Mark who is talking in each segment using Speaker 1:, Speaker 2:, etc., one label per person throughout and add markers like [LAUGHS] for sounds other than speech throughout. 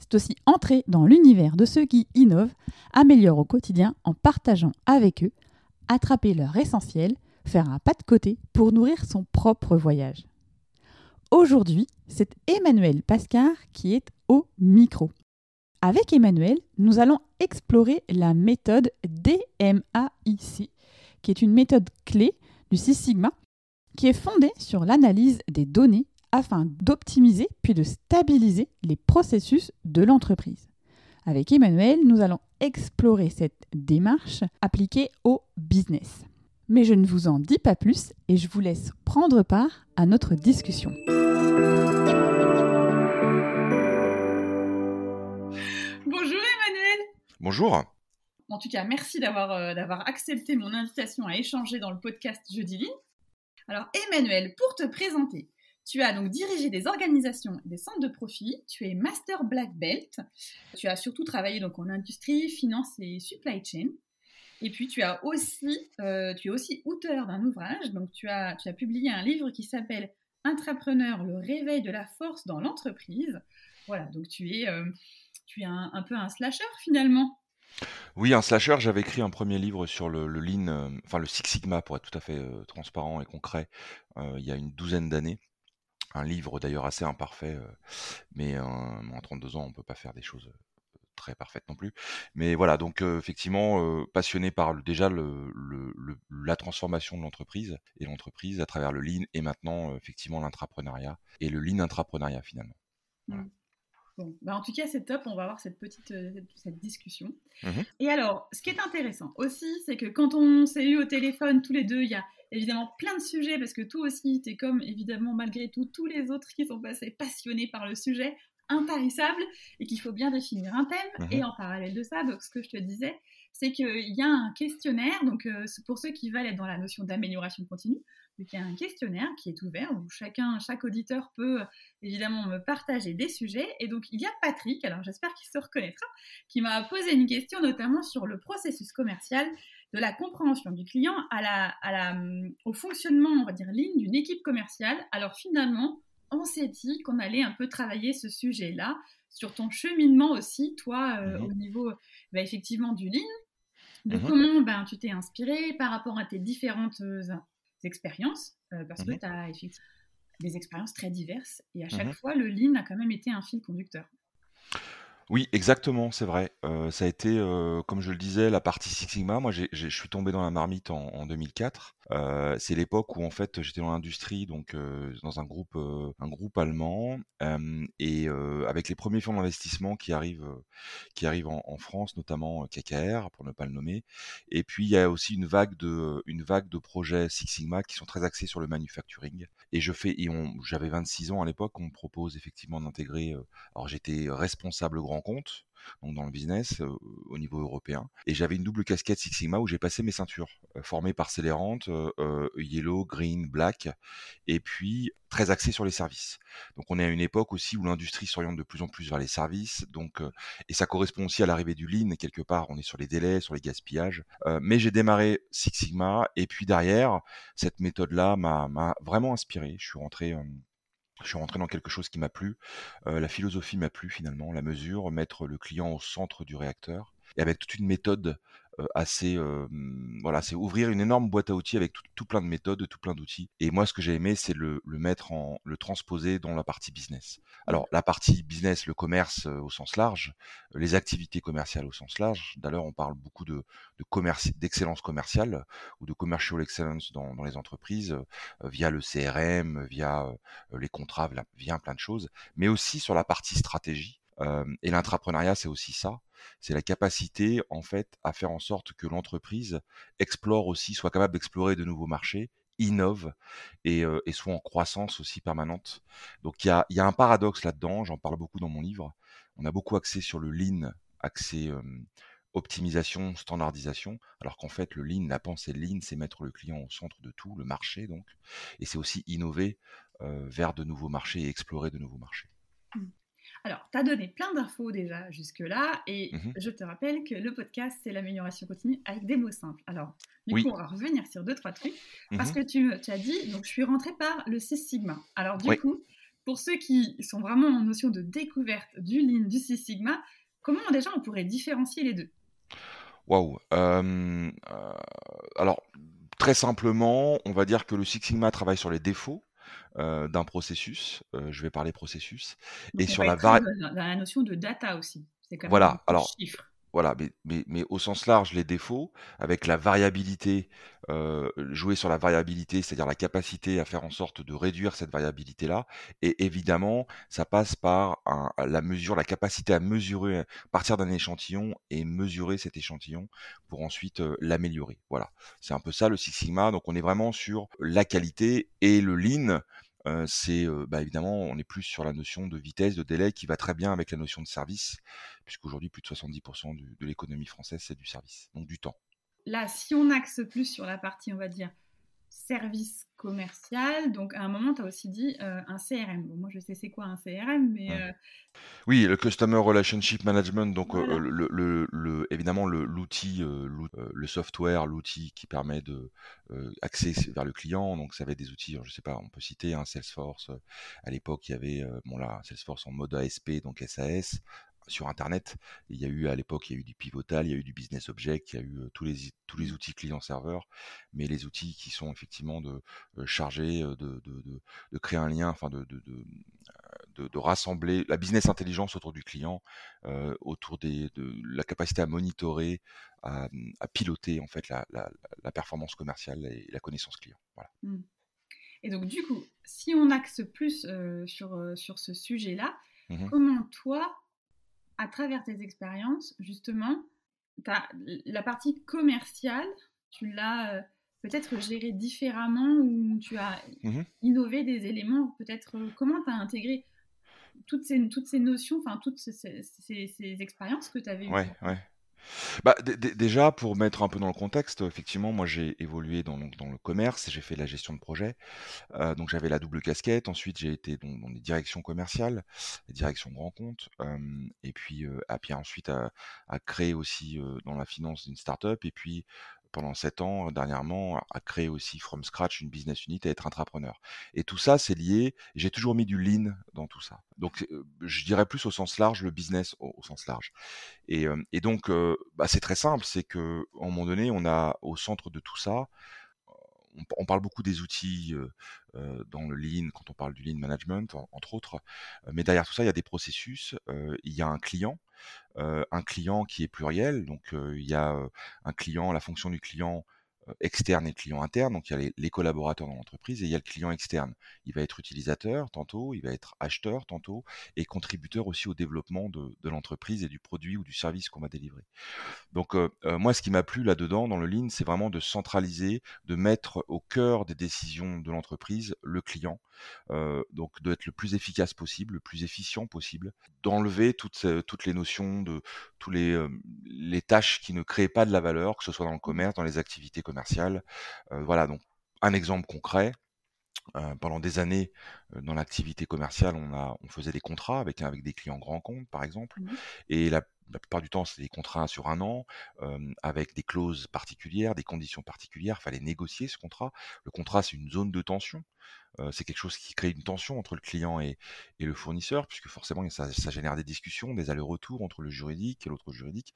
Speaker 1: c'est aussi entrer dans l'univers de ceux qui innovent, améliorent au quotidien en partageant avec eux, attraper leur essentiel, faire un pas de côté pour nourrir son propre voyage. Aujourd'hui, c'est Emmanuel Pascard qui est au micro. Avec Emmanuel, nous allons explorer la méthode DMAIC, qui est une méthode clé du Six Sigma, qui est fondée sur l'analyse des données afin d'optimiser puis de stabiliser les processus de l'entreprise. Avec Emmanuel, nous allons explorer cette démarche appliquée au business. Mais je ne vous en dis pas plus et je vous laisse prendre part à notre discussion. Bonjour Emmanuel.
Speaker 2: Bonjour.
Speaker 1: En tout cas, merci d'avoir euh, d'avoir accepté mon invitation à échanger dans le podcast Jeudi Ligne. Alors Emmanuel, pour te présenter, tu as donc dirigé des organisations et des centres de profit. Tu es Master Black Belt. Tu as surtout travaillé donc en industrie, finance et supply chain. Et puis tu as aussi, euh, tu es aussi auteur d'un ouvrage. Donc tu as, tu as publié un livre qui s'appelle Intrapreneur, le réveil de la force dans l'entreprise. Voilà, donc tu es, euh, tu es un, peu un slasher finalement.
Speaker 2: Oui, un slasher. J'avais écrit un premier livre sur le, Lean, euh, enfin le Six Sigma pour être tout à fait transparent et concret, il y a une douzaine d'années un livre d'ailleurs assez imparfait, mais en 32 ans, on peut pas faire des choses très parfaites non plus. Mais voilà, donc effectivement, passionné par déjà le, la transformation de l'entreprise et l'entreprise à travers le lean et maintenant effectivement l'intrapreneuriat et le lean intrapreneuriat finalement.
Speaker 1: Mmh. Bon, bah en tout cas, c'est top. On va avoir cette petite cette discussion. Mmh et alors, ce qui est intéressant aussi, c'est que quand on s'est eu au téléphone tous les deux, il y a évidemment plein de sujets parce que toi aussi, tu es comme évidemment malgré tout tous les autres qui sont passés passionnés par le sujet, intarissable et qu'il faut bien définir un thème. Mhm. Et en parallèle de ça, donc ce que je te disais, c'est qu'il y a un questionnaire, donc euh, pour ceux qui veulent être dans la notion d'amélioration continue, il y a un questionnaire qui est ouvert où chacun, chaque auditeur peut évidemment me partager des sujets. Et donc il y a Patrick, alors j'espère qu'il se reconnaîtra, qui m'a posé une question notamment sur le processus commercial de la compréhension du client à la, à la, hum, au fonctionnement, on va dire, ligne d'une équipe commerciale. Alors finalement, on s'est dit qu'on allait un peu travailler ce sujet-là sur ton cheminement aussi, toi, euh, mmh au niveau bah, effectivement du ligne, de mmh comment ben, tu t'es inspiré par rapport à tes différentes euh, expériences, euh, parce que mmh tu as effectivement des expériences très diverses, et à chaque fois, le lean a quand même été un fil conducteur.
Speaker 2: Oui, exactement, c'est vrai. ça a été, comme je le disais, la partie Six Sigma. Moi, je suis tombé dans la marmite en, en 2004. c'est l'époque où en fait j'étais dans l'industrie, donc dans un groupe, un groupe allemand, et avec les premiers fonds d'investissement qui arrivent, qui arrivent en, en France, notamment KKR pour ne pas le nommer. Et puis il y a aussi une vague de, une vague de projets Six Sigma qui sont très axés sur le manufacturing. Et je fais, j'avais 26 ans à l'époque, on me propose effectivement d'intégrer. alors j'étais responsable grand compte, donc dans le business au niveau européen. Et j'avais une double casquette Six Sigma où j'ai passé mes ceintures, formées par Célérante, Yellow, Green, Black, et puis très axé sur les services. Donc on est à une époque aussi où l'industrie s'oriente de plus en plus vers les services, donc et ça correspond aussi à l'arrivée du lean quelque part. On est sur les délais, sur les gaspillages. mais j'ai démarré Six Sigma et puis derrière cette méthode-là m'a vraiment inspiré. Je suis rentré je suis rentré dans quelque chose qui m'a plu. la philosophie m'a plu finalement, la mesure, mettre le client au centre du réacteur, et avec toute une méthode assez voilà c'est ouvrir une énorme boîte à outils avec tout, plein de méthodes tout plein d'outils. Et moi ce que j'ai aimé c'est le, le, mettre en le transposer dans la partie business. Alors la partie business le commerce au sens large les activités commerciales au sens large. D'ailleurs on parle beaucoup de, de commerce d'excellence commerciale ou de commercial excellence dans, dans les entreprises via le CRM via les contrats via plein de choses. Mais aussi sur la partie stratégie et l'intrapreneuriat c'est aussi ça c'est la capacité en fait à faire en sorte que l'entreprise explore aussi, soit capable d'explorer de nouveaux marchés, innove et, soit en croissance aussi permanente. Donc il y a, un paradoxe là-dedans, j'en parle beaucoup dans mon livre. On a beaucoup axé sur le lean, axé optimisation, standardisation, alors qu'en fait le lean, la pensée lean, c'est mettre le client au centre de tout, le marché donc, et c'est aussi innover vers de nouveaux marchés et explorer de nouveaux marchés.
Speaker 1: Alors, tu as donné plein d'infos déjà jusque-là, et mmh je te rappelle que le podcast, c'est l'amélioration continue avec des mots simples. Alors, du coup, on va revenir sur deux, trois trucs, mmh parce que tu, tu, as dit, donc je suis rentrée par le Six Sigma. Alors, du coup, pour ceux qui sont vraiment en notion de découverte du Lean, du Six Sigma, comment déjà on pourrait différencier les deux?
Speaker 2: Waouh euh, Alors, très simplement, on va dire que le Six Sigma travaille sur les défauts, euh, d'un processus. Euh, je vais parler processus.
Speaker 1: et sur la, dans la notion de data aussi.
Speaker 2: C'est même voilà, alors, voilà, mais, mais, au sens large, les défauts, avec la variabilité, euh, jouer sur la variabilité, c'est-à-dire la capacité à faire en sorte de réduire cette variabilité-là. Et évidemment, ça passe par la mesure, la capacité à mesurer, partir d'un échantillon et mesurer cet échantillon pour ensuite l'améliorer. Voilà, c'est un peu ça le Six Sigma. Donc on est vraiment sur la qualité et le lean c'est bah, évidemment, on est plus sur la notion de vitesse, de délai qui va très bien avec la notion de service, puisqu'aujourd'hui, plus de 70% de l'économie française, c'est du service, donc du temps.
Speaker 1: Là, si on axe plus sur la partie, on va dire, service commercial. Donc, à un moment, tu as aussi dit euh, un CRM. Bon, moi, je sais c'est quoi un CRM, mais... Euh,
Speaker 2: oui, le Customer Relationship Management, donc euh, le, le, évidemment l'outil, le software, l'outil qui permet de vers le client. Donc, ça va être des outils, je sais pas, on peut citer un Salesforce. À l'époque, il y avait, bon là, Salesforce en mode ASP, donc SAS sur Internet. Il y a eu à l'époque, il y a eu du pivotal, il y a eu du business object, il y a eu tous les tous les outils client-serveur, mais les outils qui sont effectivement de charger, de, de, de, créer un lien, enfin de, de, de, rassembler la business intelligence autour du client, autour des, de la capacité à monitorer, à, à piloter en fait la, la, la, performance commerciale et la connaissance client. Voilà.
Speaker 1: Mmh. Et donc du coup, si on axe plus sur, sur ce sujet-là, mmh comment toi, à travers tes expériences, justement, as, la partie commerciale, tu l'as euh, peut-être gérée différemment ou tu as mmh innové des éléments, peut-être euh, comment tu as intégré toutes ces, toutes ces notions, enfin toutes ces, ces, expériences que tu avais
Speaker 2: ouais, Ouais. Bah, déjà, pour mettre un peu dans le contexte, effectivement, moi j'ai évolué dans, le commerce, j'ai fait de la gestion de projet, euh, donc j'avais la double casquette. Ensuite, j'ai été dans, dans les directions commerciales, les directions grand compte, et puis, euh, ensuite à, à créer aussi euh, dans la finance une start-up, et puis pendant sept ans, dernièrement, à créer aussi from scratch une business unit et être entrepreneur. Et tout ça, c'est lié. J'ai toujours mis du lean dans tout ça. Donc, je dirais plus au sens large, le business au, sens large. Et, et donc, bah, c'est très simple, c'est que un moment donné, on a au centre de tout ça, on, parle beaucoup des outils dans le lean, quand on parle du lean management, entre autres. Mais derrière tout ça, il y a des processus. il y a un client un client qui est pluriel. Donc il y a un client, la fonction du client externe et le client interne. Donc il y a les, collaborateurs dans l'entreprise et il y a le client externe. Il va être utilisateur tantôt, il va être acheteur tantôt et contributeur aussi au développement de, l'entreprise et du produit ou du service qu'on va délivrer. Donc moi ce qui m'a plu là-dedans dans le Lean, c'est vraiment de centraliser, de mettre au cœur des décisions de l'entreprise le client. donc d'être le plus efficace possible, le plus efficient possible, d'enlever toutes, les notions de tous les, les tâches qui ne créent pas de la valeur, que ce soit dans le commerce, dans les activités commerciales. Voilà, donc un exemple concret. pendant des années, dans l'activité commerciale, on, a, on faisait des contrats avec, avec des clients grands comptes, par exemple. Mmh Et la, la, plupart du temps, c'était des contrats sur un an, avec des clauses particulières, des conditions particulières. Il fallait négocier ce contrat. Le contrat, c'est une zone de tension c'est quelque chose qui crée une tension entre le client et, le fournisseur, puisque forcément ça, ça génère des discussions, des allers-retours entre le juridique et l'autre juridique.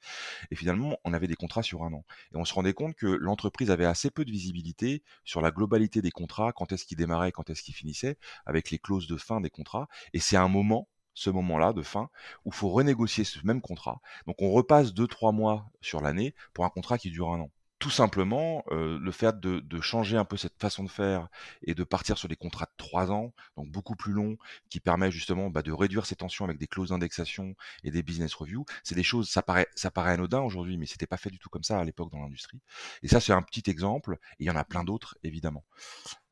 Speaker 2: Et finalement, on avait des contrats sur un an. Et on se rendait compte que l'entreprise avait assez peu de visibilité sur la globalité des contrats, quand est-ce qu'ils démarraient, quand est-ce qu'ils finissaient, avec les clauses de fin des contrats. Et c'est un moment ce moment-là de fin où il faut renégocier ce même contrat. Donc on repasse deux trois mois sur l'année pour un contrat qui dure un an tout simplement, le fait de, changer un peu cette façon de faire et de partir sur des contrats de trois ans, donc beaucoup plus longs, qui permet justement bah, de réduire ces tensions avec des clauses d'indexation et des business reviews, c'est des choses, ça paraît, ça paraît anodin aujourd'hui, mais c'était pas fait du tout comme ça à l'époque dans l'industrie. Et ça, c'est un petit exemple, et il y en a plein d'autres, évidemment.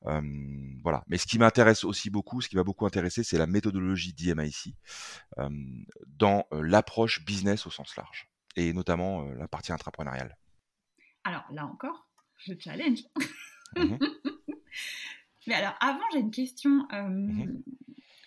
Speaker 2: voilà. Mais ce qui m'intéresse aussi beaucoup, ce qui m'a beaucoup intéressé, c'est la méthodologie d'IMIC dans l'approche business au sens large. et notamment la partie intrapreneuriale.
Speaker 1: Alors là encore, je challenge. Mmh [LAUGHS] Mais alors avant, j'ai une question. Mmh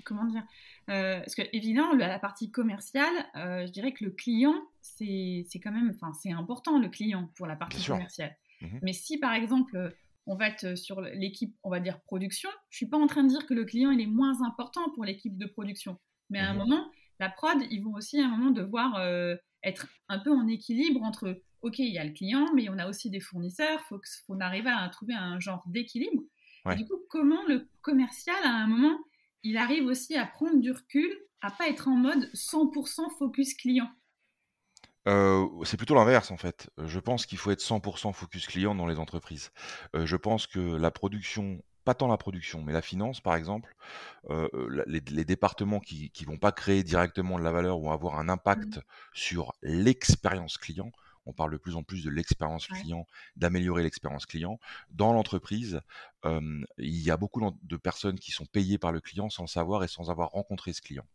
Speaker 1: comment dire Parce que évidemment, la partie commerciale, je dirais que le client, c'est quand même, enfin, c'est important le client pour la partie commerciale. Mmh Mais si par exemple on va être sur l'équipe, on va dire production. Je suis pas en train de dire que le client il est moins important pour l'équipe de production, mais à un moment, la prod, ils vont aussi à un moment devoir être un peu en équilibre entre, ok, il y a le client, mais on a aussi des fournisseurs, faut qu'on arrive à trouver un genre d'équilibre. Du coup, comment le commercial, à un moment, il arrive aussi à prendre du recul, à pas être en mode 100% focus client?
Speaker 2: C'est plutôt l'inverse en fait. Je pense qu'il faut être 100% focus client dans les entreprises. je pense que la production pas tant la production, mais la finance par exemple, les départements qui qui vont pas créer directement de la valeur vont avoir un mmh impact sur l'expérience client on parle de plus en plus de l'expérience client, d'améliorer l'expérience client. Dans l'entreprise, il y a beaucoup de personnes qui sont payées par le client sans le savoir et sans avoir rencontré ce client.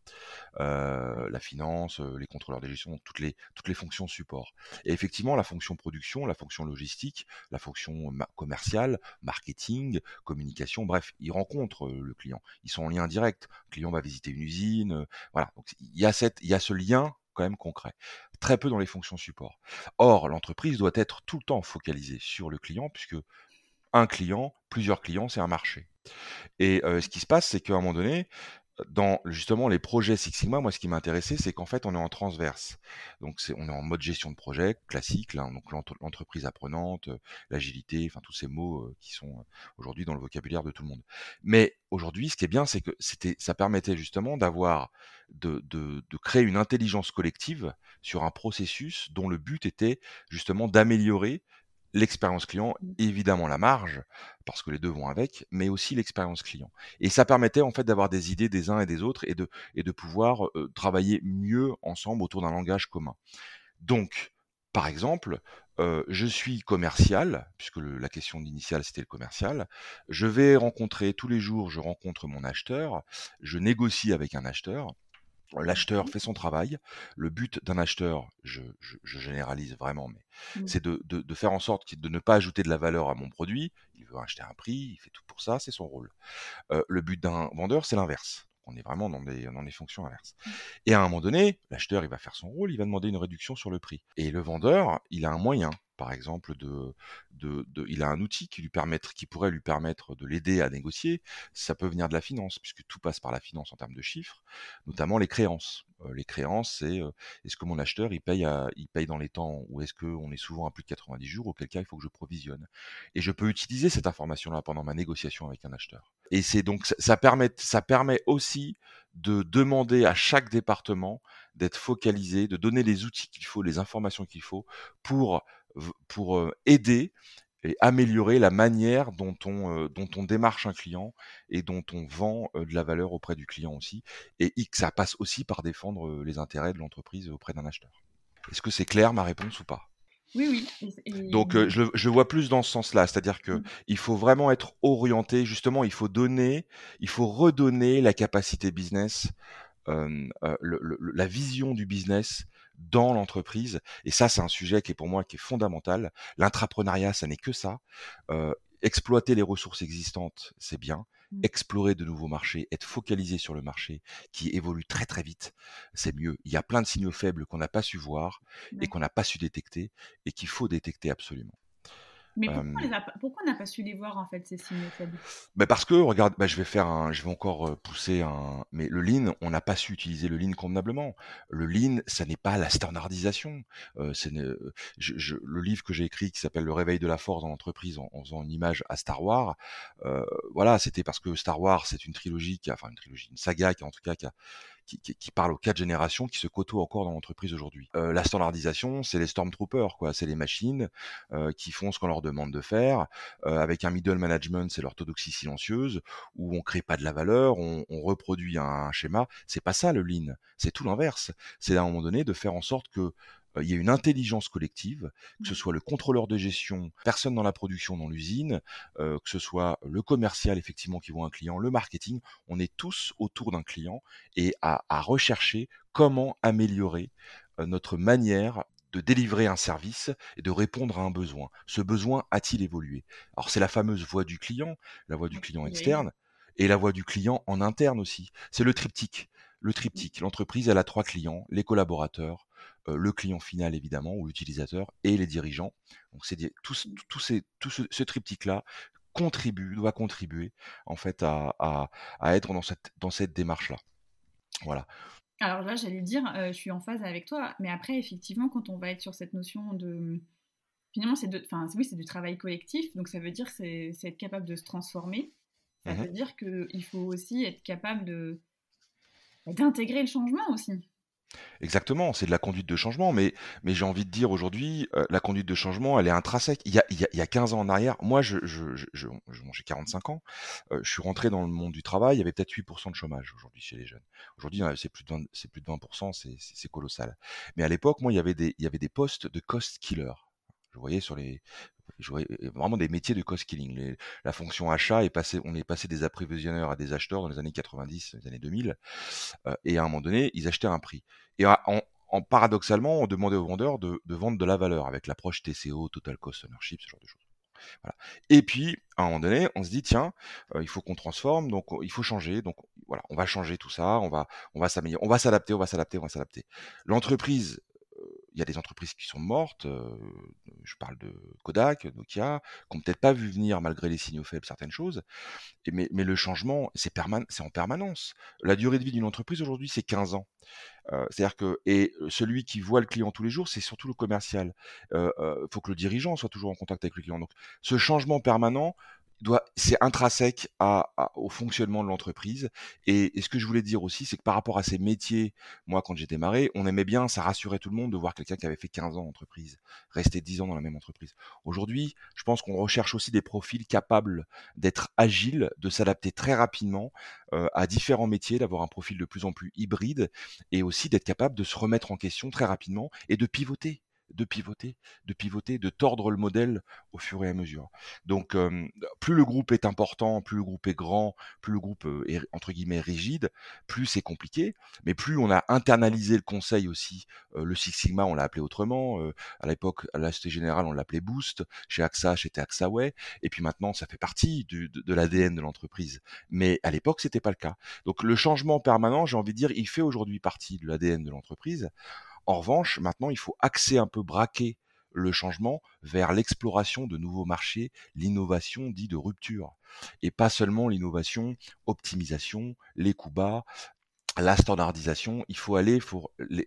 Speaker 2: la finance, les contrôleurs de gestion, toutes les, toutes les fonctions support. Et effectivement, la fonction production, la fonction logistique, la fonction commerciale, marketing, communication, bref, ils rencontrent le client. Ils sont en lien direct. Le client va visiter une usine. voilà. Donc, il y a cette, il y a ce lien quand même concret. Très peu dans les fonctions support. Or, l'entreprise doit être tout le temps focalisée sur le client, puisque un client, plusieurs clients, c'est un marché. Et ce qui se passe, c'est qu'à un moment donné, dans justement les projets Six Sigma, moi ce qui m'intéressait, c'est qu'en fait on est en transverse. Donc on est en mode gestion de projet classique, donc l'entreprise apprenante, l'agilité, enfin tous ces mots qui sont aujourd'hui dans le vocabulaire de tout le monde. Mais aujourd'hui, ce qui est bien, c'est que ça permettait justement d'avoir, de, de, de créer une intelligence collective sur un processus dont le but était justement d'améliorer l'expérience client, mmh. évidemment la marge, parce que les deux vont avec, mais aussi l'expérience client. Et ça permettait en fait d'avoir des idées des uns et des autres et de, et de pouvoir travailler mieux ensemble autour d'un langage commun. Donc, par exemple, je suis commercial, puisque la question initiale c'était le commercial. Je vais rencontrer tous les jours, je rencontre mon acheteur, je négocie avec un acheteur. L'acheteur fait son travail. Le but d'un acheteur, je, généralise vraiment, mais mmh. c'est de, faire en sorte de ne pas ajouter de la valeur à mon produit. Il veut acheter un prix, il fait tout pour ça, c'est son rôle. le but d'un vendeur, c'est l'inverse. On est vraiment dans des, dans des fonctions inverses. Mmh. Et à un moment donné, l'acheteur, il va faire son rôle, il va demander une réduction sur le prix. Et le vendeur, il a un moyen par exemple, de, de, il a un outil qui lui permettre, qui pourrait lui permettre de l'aider à négocier. Ça peut venir de la finance, puisque tout passe par la finance en termes de chiffres, notamment les créances. Euh, les créances, c'est euh, est-ce que mon acheteur il paye, il paye dans les temps ou est-ce qu'on est souvent à plus de 90 jours, auquel cas il faut que je provisionne. Et je peux utiliser cette information-là pendant ma négociation avec un acheteur. Et c'est donc ça, permet, ça permet aussi de demander à chaque département d'être focalisé, de donner les outils qu'il faut, les informations qu'il faut pour pour aider et améliorer la manière dont on, dont on démarche un client et dont on vend de la valeur auprès du client aussi. Et ça passe aussi par défendre les intérêts de l'entreprise auprès d'un acheteur. Est-ce que c'est clair ma réponse ou pas?
Speaker 1: Oui, oui.
Speaker 2: Donc je, je, vois plus dans ce sens-là, c'est-à-dire que mmh. il faut vraiment être orienté. Justement, il faut donner, il faut redonner la capacité business, la vision du business dans l'entreprise. Et ça, c'est un sujet qui est pour moi qui est fondamental. L'intrapreneuriat, ça n'est que ça. Euh, exploiter les ressources existantes, c'est bien. Mmh. Explorer de nouveaux marchés, être focalisé sur le marché qui évolue très très vite, c'est mieux. Il y a plein de signaux faibles qu'on n'a pas su voir et qu'on n'a pas su détecter et qu'il faut détecter absolument.
Speaker 1: Mais pourquoi, on n'a pas su les voir en fait ces signes faibles
Speaker 2: bah Parce que regarde, bah je vais faire un, je vais encore pousser un, mais le lean, on n'a pas su utiliser le lean convenablement. Le lean, ça n'est pas la standardisation. c'est je, le livre que j'ai écrit qui s'appelle Le réveil de la force dans l'entreprise en, faisant une image à Star Wars, voilà, c'était parce que Star Wars c'est une trilogie, qui a, enfin une trilogie, une saga qui en tout cas qui a, qui, parle aux quatre générations qui se côtoient encore dans l'entreprise aujourd'hui. Euh, la standardisation, c'est les Stormtroopers, quoi. C'est les machines euh, qui font ce qu'on leur demande de faire. Euh, avec un middle management, c'est l'orthodoxie silencieuse, où on crée pas de la valeur, on, on reproduit un, schéma. C'est pas ça le lean. C'est tout l'inverse. C'est à un moment donné de faire en sorte que il y a une intelligence collective, que ce mmh. soit le contrôleur de gestion, personne dans la production, dans l'usine, que ce soit le commercial effectivement qui voit un client, le marketing, on est tous autour d'un client et à, rechercher comment améliorer notre manière de délivrer un service et de répondre à un besoin. Ce besoin a-t-il évolué? Alors c'est la fameuse voix du client, la voix du client externe, et la voix du client en interne aussi. C'est le triptyque. Le triptyque. L'entreprise, elle a trois clients, les collaborateurs, le client final évidemment, ou l'utilisateur, et les dirigeants. Donc c'est tout, tout, ces, tout ce, triptyque-là contribue, doit contribuer en fait à, à, être dans cette, dans cette démarche-là. Voilà.
Speaker 1: Alors là, j'allais dire, euh, je suis en phase avec toi, mais après, effectivement, quand on va être sur cette notion de... Finalement, c'est enfin, oui, c'est du travail collectif, donc ça veut dire c'est être capable de se transformer. Ça mmh veut dire qu'il faut aussi être capable de d'intégrer le changement aussi.
Speaker 2: Exactement, c'est de la conduite de changement, mais, mais j'ai envie de dire aujourd'hui, euh, la conduite de changement, elle est intrinsèque. Il y a, il y a, 15 ans en arrière, moi, je, je, je, j'ai 45 ans, euh, je suis rentré dans le monde du travail, il y avait peut-être 8% de chômage aujourd'hui chez les jeunes. Aujourd'hui, c'est plus de 20%, c'est plus de 20%, c'est, c'est colossal. Mais à l'époque, moi, il y avait des, il y avait des postes de cost killer. Je voyais sur les, vraiment des métiers de cost killing. la fonction achat est passée, on est passé des approvisionneurs à des acheteurs dans les années 90, les années 2000, euh, et à un moment donné, ils achetaient un prix. Et en, paradoxalement, on demandait aux vendeurs de, vendre de la valeur avec l'approche TCO, Total Cost Ownership, ce genre de choses. Et puis, à un moment donné, on se dit, tiens, euh, il faut qu'on transforme, donc il faut changer, donc voilà, on va changer tout ça, on va, on va s'améliorer, on va s'adapter, on va s'adapter, on va s'adapter. L'entreprise il y a des entreprises qui sont mortes. je parle de Kodak, Nokia, qui n'ont peut-être pas vu venir malgré les signaux faibles certaines choses. mais, le changement, c'est en permanence. La durée de vie d'une entreprise aujourd'hui, c'est 15 ans. C'est-à-dire que et celui qui voit le client tous les jours, c'est surtout le commercial. Il faut que le dirigeant soit toujours en contact avec le client. Donc, ce changement permanent, c'est intrinsèque au fonctionnement de l'entreprise. Et, ce que je voulais dire aussi, c'est que par rapport à ces métiers, moi, quand j'ai démarré, on aimait bien, ça rassurait tout le monde de voir quelqu'un qui avait fait 15 ans d'entreprise, rester 10 ans dans la même entreprise. Aujourd'hui, je pense qu'on recherche aussi des profils capables d'être agiles, de s'adapter très rapidement euh, à différents métiers, d'avoir un profil de plus en plus hybride et aussi d'être capable de se remettre en question très rapidement et de pivoter de pivoter, de pivoter, de tordre le modèle au fur et à mesure. Donc, plus le groupe est important, plus le groupe est grand, plus le groupe est entre guillemets rigide, plus c'est compliqué. Mais plus on a internalisé le conseil aussi, le Six Sigma, on l'a appelé autrement. à l'époque, à la Société Générale, on l'appelait Boost. Chez AXA, c'était AXAway. Et puis maintenant, ça fait partie de, de l'ADN de l'entreprise. Mais à l'époque, c'était pas le cas. Donc, le changement permanent, j'ai envie de dire, il fait aujourd'hui partie de l'ADN de l'entreprise. En revanche, maintenant, il faut axer un peu, braquer le changement vers l'exploration de nouveaux marchés, l'innovation dit de rupture. Et pas seulement l'innovation, optimisation, les coûts bas, la standardisation, il faut aller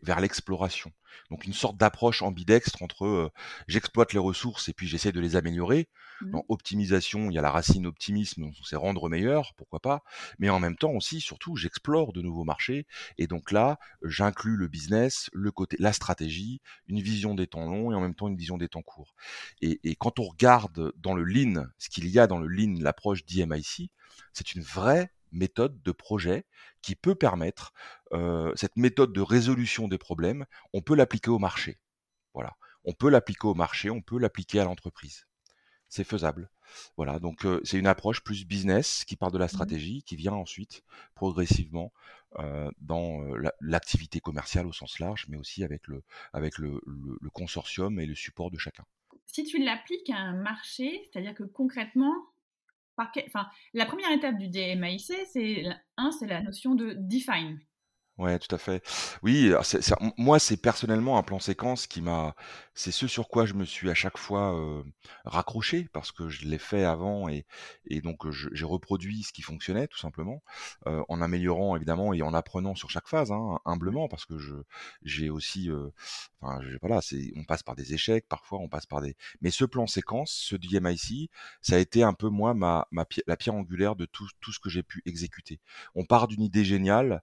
Speaker 2: vers l'exploration. Donc une sorte d'approche ambidextre entre euh, j'exploite les ressources et puis j'essaie de les améliorer. Mmh. Dans optimisation, il y a la racine optimisme, c'est rendre meilleur, pourquoi pas. Mais en même temps aussi, surtout, j'explore de nouveaux marchés et donc là, j'inclus le business, le côté, la stratégie, une vision des temps longs et en même temps une vision des temps courts. Et, et quand on regarde dans le lean, ce qu'il y a dans le lean, l'approche d'IMIC, c'est une vraie méthode de projet qui peut permettre cette méthode de résolution des problèmes, on peut l'appliquer au marché. Voilà, on peut l'appliquer au marché, on peut l'appliquer à l'entreprise. C'est faisable. Voilà, donc c'est une approche plus business qui part de la mmh stratégie, qui vient ensuite progressivement dans l'activité commerciale au sens large, mais aussi avec le, avec le consortium et le support de chacun.
Speaker 1: Si tu l'appliques à un marché, c'est-à-dire que concrètement, la première étape du DMAIC, c'est un, c'est la notion de define.
Speaker 2: Ouais, tout à fait. Oui, moi, c'est personnellement un plan séquence qui m'a, c'est ce sur quoi je me suis à chaque fois raccroché parce que je l'ai fait avant et, et donc j'ai reproduit ce qui fonctionnait tout simplement en améliorant évidemment et en apprenant sur chaque phase, hein, humblement parce que je j'ai aussi, enfin voilà, c'est on passe par des échecs parfois, on passe par des, mais ce plan séquence, ce DMIC, ça a été un peu moi ma, ma la pierre angulaire de tout tout ce que j'ai pu exécuter. On part d'une idée géniale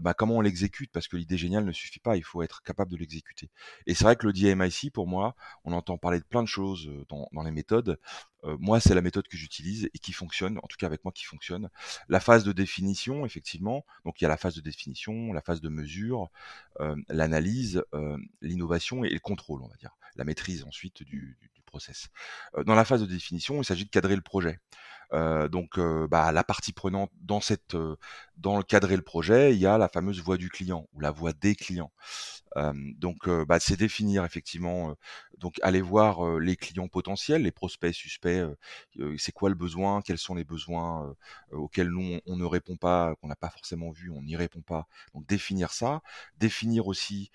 Speaker 2: bah, comment on l'exécute? Parce que l'idée géniale ne suffit pas, il faut être capable de l'exécuter. Et c'est vrai que le DMIC, pour moi, on entend parler de plein de choses dans, les méthodes. moi, c'est la méthode que j'utilise et qui fonctionne, en tout cas avec moi qui fonctionne. La phase de définition, effectivement, donc il y a la phase de définition, la phase de mesure, l'analyse, l'innovation et le contrôle, on va dire, la maîtrise ensuite du, du process. dans la phase de définition, il s'agit de cadrer le projet donc bah, la partie prenante dans cette dans le cadrer le projet, il y a la fameuse voix du client ou la voix des clients. Donc, bah, c'est définir effectivement, donc aller voir les clients potentiels, les prospects suspects. c'est quoi le besoin Quels sont les besoins auxquels nous on, ne répond pas, qu'on n'a pas forcément vu, on n'y répond pas. Donc définir ça, définir aussi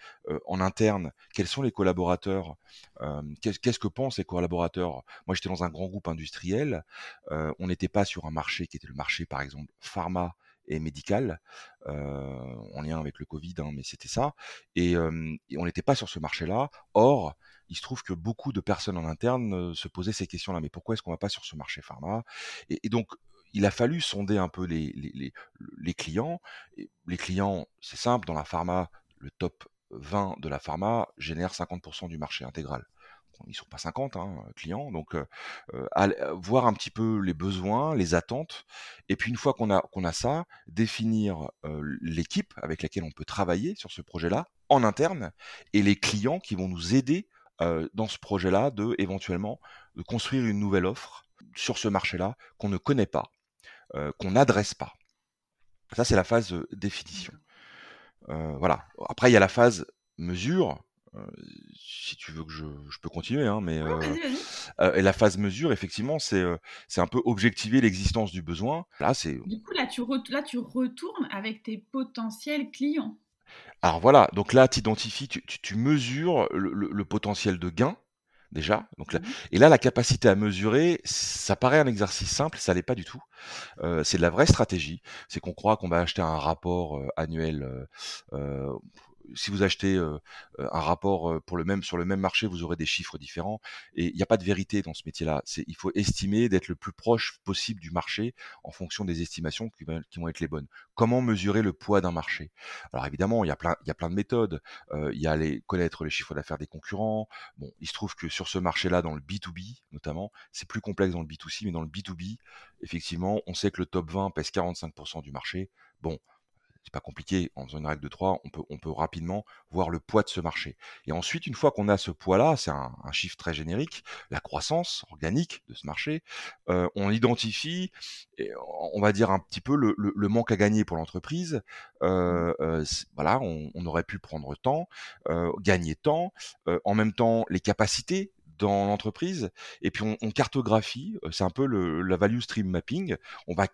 Speaker 2: en interne quels sont les collaborateurs, qu'est-ce que pensent les collaborateurs? Moi, j'étais dans un grand groupe industriel. on n'était pas sur un marché qui était le marché, par exemple, pharma et médical, en lien avec le Covid, hein, mais c'était ça. Et, on n'était pas sur ce marché-là. Or, il se trouve que beaucoup de personnes en interne se posaient ces questions-là. Mais pourquoi est-ce qu'on va pas sur ce marché pharma? Et, donc, il a fallu sonder un peu les, les, les, clients. les clients, c'est simple, dans la pharma, le top 20 de la pharma génère 50% du marché intégral ils sont pas 50 hein, clients, donc voir un petit peu les besoins, les attentes, et puis une fois qu'on a qu'on a ça, définir l'équipe avec laquelle on peut travailler sur ce projet-là en interne, et les clients qui vont nous aider dans ce projet-là de éventuellement de construire une nouvelle offre sur ce marché-là qu'on ne connaît pas, qu'on n'adresse pas. Ça c'est la phase définition. voilà. Après il y a la phase mesure si tu veux que je, je peux continuer, hein, mais et la phase mesure, effectivement, c'est c'est un peu objectiver l'existence du besoin. Là, c'est.
Speaker 1: Du coup, là, tu là, tu retournes avec tes potentiels clients.
Speaker 2: Alors voilà, donc là, tu identifies, tu, tu, mesures le, le, potentiel de gain déjà. Donc là, mmh et là, la capacité à mesurer, ça paraît un exercice simple, ça l'est pas du tout. Euh, c'est de la vraie stratégie. C'est qu'on croit qu'on va acheter un rapport annuel. Euh, si vous achetez un rapport pour le même sur le même marché, vous aurez des chiffres différents. Et il n'y a pas de vérité dans ce métier-là. Il faut estimer d'être le plus proche possible du marché en fonction des estimations qui, vont être les bonnes. Comment mesurer le poids d'un marché? Alors évidemment, il y a plein il y a plein de méthodes. il y a les connaître les chiffres d'affaires des concurrents. Bon, il se trouve que sur ce marché-là, dans le B2B notamment, c'est plus complexe dans le B2C, mais dans le B2B, effectivement, on sait que le top 20 pèse 45% du marché. Bon, c'est pas compliqué, en faisant une règle de 3, on peut, on peut rapidement voir le poids de ce marché. Et ensuite, une fois qu'on a ce poids-là, c'est un, chiffre très générique, la croissance organique de ce marché, euh, on identifie, on va dire un petit peu le, le, manque à gagner pour l'entreprise. Euh, euh, voilà, on, on, aurait pu prendre temps, gagner temps, en même temps les capacités dans l'entreprise et puis on, on cartographie, c'est un peu le, la value stream mapping, on va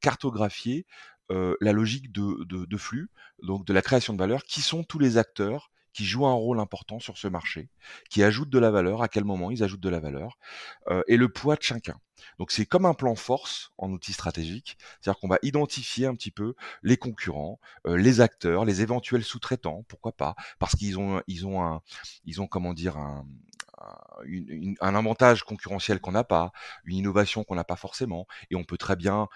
Speaker 2: cartographier la logique de, flux, donc de la création de valeur, qui sont tous les acteurs qui jouent un rôle important sur ce marché, qui ajoutent de la valeur, à quel moment ils ajoutent de la valeur, et le poids de chacun. Donc c'est comme un plan force en outil stratégique, c'est-à-dire qu'on va identifier un petit peu les concurrents, les acteurs, les éventuels sous-traitants, pourquoi pas, parce qu'ils ont ils ont un ils ont comment dire un, un avantage concurrentiel qu'on n'a pas, une innovation qu'on n'a pas forcément, et on peut très bien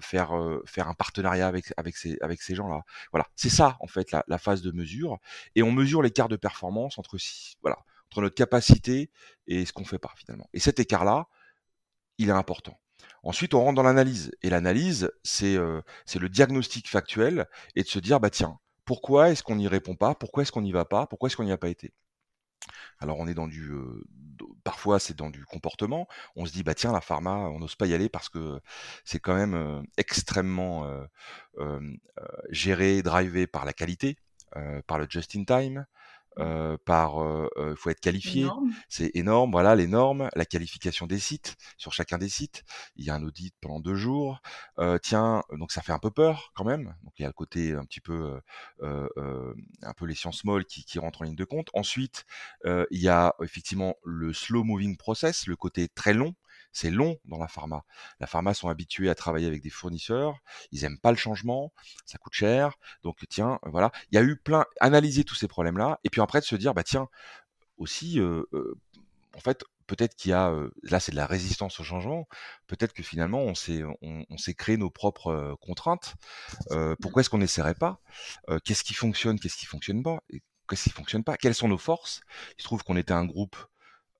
Speaker 2: faire faire un partenariat avec avec ces avec ces gens-là. Voilà, c'est ça en fait la, phase de mesure, et on mesure l'écart de performance entre voilà entre notre capacité et ce qu'on fait pas finalement. Et cet écart-là, il est important. Ensuite, on rentre dans l'analyse, et l'analyse, c'est c'est le diagnostic factuel et de se dire bah tiens, pourquoi est-ce qu'on n'y répond pas? Pourquoi est-ce qu'on n'y va pas? Pourquoi est-ce qu'on n'y a pas été? Alors on est dans du, parfois c'est dans du comportement. On se dit bah tiens la pharma, on n'ose pas y aller parce que c'est quand même extrêmement géré, drivé par la qualité, par le just in time, euh, par, euh, il faut être qualifié. C'est énorme. Voilà les normes, la qualification des sites sur chacun des sites. Il y a un audit pendant deux jours. Euh, tiens, donc ça fait un peu peur quand même. Donc il y a le côté un petit peu, un peu les sciences molles qui, qui rentrent en ligne de compte. Ensuite, il y a effectivement le slow moving process, le côté très long c'est long dans la pharma. La pharma sont habitués à travailler avec des fournisseurs, ils aiment pas le changement, ça coûte cher. Donc tiens, voilà, il y a eu plein analyser tous ces problèmes-là et puis après de se dire bah tiens, aussi en fait peut-être qu'il y a là c'est de la résistance au changement peut-être que finalement on s'est on, s'est créé nos propres contraintes pourquoi est-ce qu'on n'essaierait pas qu'est-ce qui fonctionne qu'est-ce qui fonctionne pas qu'est-ce qui fonctionne pas quelles sont nos forces? Il se trouve qu'on était un groupe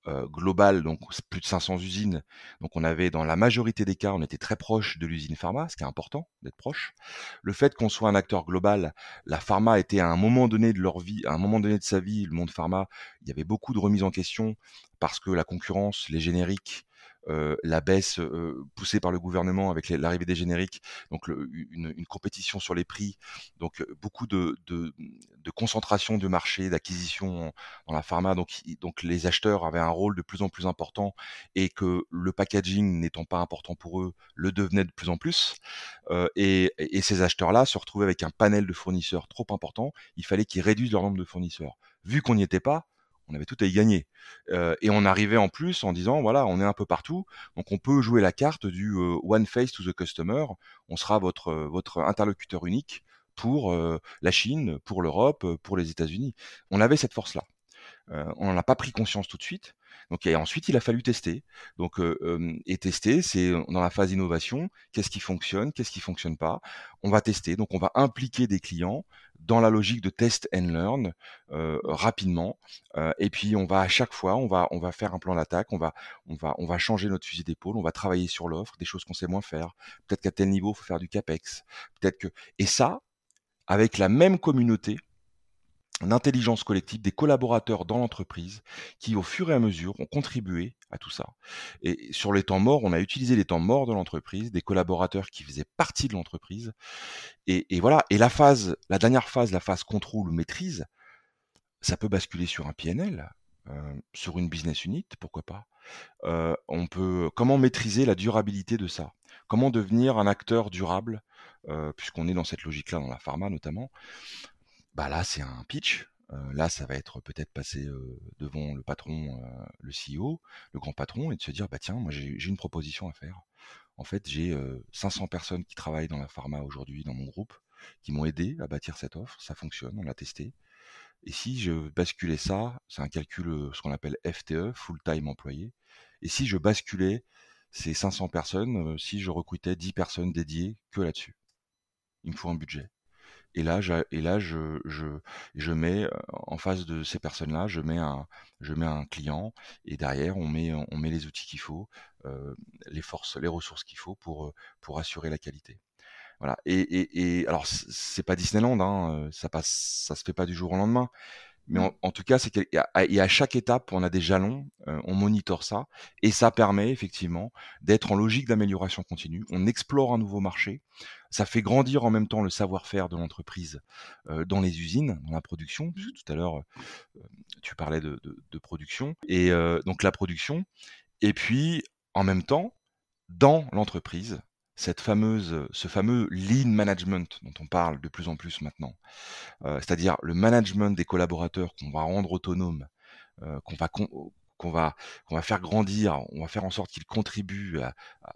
Speaker 2: euh, global, donc plus de 500 usines. Donc on avait dans la majorité des cas, on était très proche de l'usine pharma, ce qui est important d'être proche. Le fait qu'on soit un acteur global, la pharma était à un moment donné de leur vie, à un moment donné de sa vie, le monde pharma, il y avait beaucoup de remises en question parce que la concurrence, les génériques, la baisse poussée par le gouvernement avec l'arrivée des génériques, donc une, compétition sur les prix, donc beaucoup de, de, concentration du marché, d'acquisition dans la pharma, donc, donc les acheteurs avaient un rôle de plus en plus important et que le packaging n'étant pas important pour eux, le devenait de plus en plus. et, et ces acheteurs-là se retrouvaient avec un panel de fournisseurs trop important, il fallait qu'ils réduisent leur nombre de fournisseurs. Vu qu'on n'y était pas, on avait tout à y gagner. et on arrivait en plus en disant, voilà, on est un peu partout, donc on peut jouer la carte du one face to the customer, on sera votre, votre interlocuteur unique pour la Chine, pour l'Europe, pour les États-Unis. On avait cette force-là. on n'en a pas pris conscience tout de suite. Donc et ensuite, il a fallu tester. Donc et tester, c'est dans la phase innovation, qu'est-ce qui fonctionne, qu'est-ce qui fonctionne pas? On va tester. Donc on va impliquer des clients dans la logique de test and learn rapidement. et puis on va à chaque fois, on va on va faire un plan d'attaque, on va on va on va changer notre fusil d'épaule, on va travailler sur l'offre, des choses qu'on sait moins faire. Peut-être qu'à tel niveau, il faut faire du capex. Peut-être que et ça avec la même communauté d'intelligence collective, des collaborateurs dans l'entreprise qui, au fur et à mesure, ont contribué à tout ça. Et sur les temps morts, on a utilisé les temps morts de l'entreprise, des collaborateurs qui faisaient partie de l'entreprise. Et, voilà. Et la phase, la dernière phase, la phase contrôle ou maîtrise, ça peut basculer sur un PNL, euh, sur une business unit, pourquoi pas. Euh, on peut, comment maîtriser la durabilité de ça? Comment devenir un acteur durable, euh, puisqu'on est dans cette logique-là dans la pharma notamment? Bah là, c'est un pitch. là, ça va être peut-être passer devant le patron, le CEO, le grand patron, et de se dire, bah tiens, moi j'ai une proposition à faire. En fait, j'ai 500 personnes qui travaillent dans la pharma aujourd'hui dans mon groupe, qui m'ont aidé à bâtir cette offre. Ça fonctionne, on l'a testé. Et si je basculais ça, c'est un calcul, ce qu'on appelle FTE, full time employé. Et si je basculais ces 500 personnes, si je recrutais 10 personnes dédiées que là-dessus, il me faut un budget. Et là, et là je, je, je mets en face de ces personnes-là, je mets un, je mets un client et derrière on met, on met les outils qu'il faut, les forces, les ressources qu'il faut pour, pour assurer la qualité. Voilà. Et, et, et alors c'est pas Disneyland, hein, ça passe, ça se fait pas du jour au lendemain. Mais mmh. en, tout cas, c'est qu'à chaque étape, on a des jalons, euh, on monitore ça, et ça permet effectivement d'être en logique d'amélioration continue. On explore un nouveau marché, ça fait grandir en même temps le savoir-faire de l'entreprise euh, dans les usines, dans la production. Puisque tout à l'heure, euh, tu parlais de, de production, et donc la production. Et puis, en même temps, dans l'entreprise, cette fameuse, ce fameux lean management dont on parle de plus en plus maintenant, euh, c'est-à-dire le management des collaborateurs qu'on va rendre autonomes, euh, qu'on va va va faire grandir, on va faire en sorte qu'ils contribuent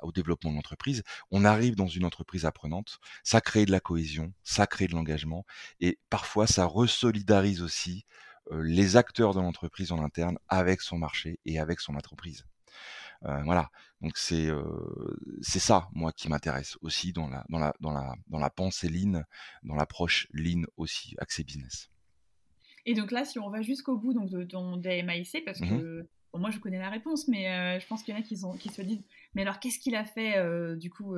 Speaker 2: au développement de l'entreprise. On arrive dans une entreprise apprenante, ça crée de la cohésion, ça crée de l'engagement et parfois ça resolidarise aussi euh, les acteurs de l'entreprise en interne avec son marché et avec son entreprise. Euh, voilà. Donc c'est euh, c'est ça moi qui m'intéresse aussi dans la dans la dans la dans la pensée lean, dans l'approche lean aussi accès business.
Speaker 1: Et donc là, si on va jusqu'au bout donc de ton DMAIC, parce mmh que moi je connais la réponse, mais euh, je pense qu'il y en a qui, sont, qui se disent mais alors qu'est-ce qu'il a fait du coup,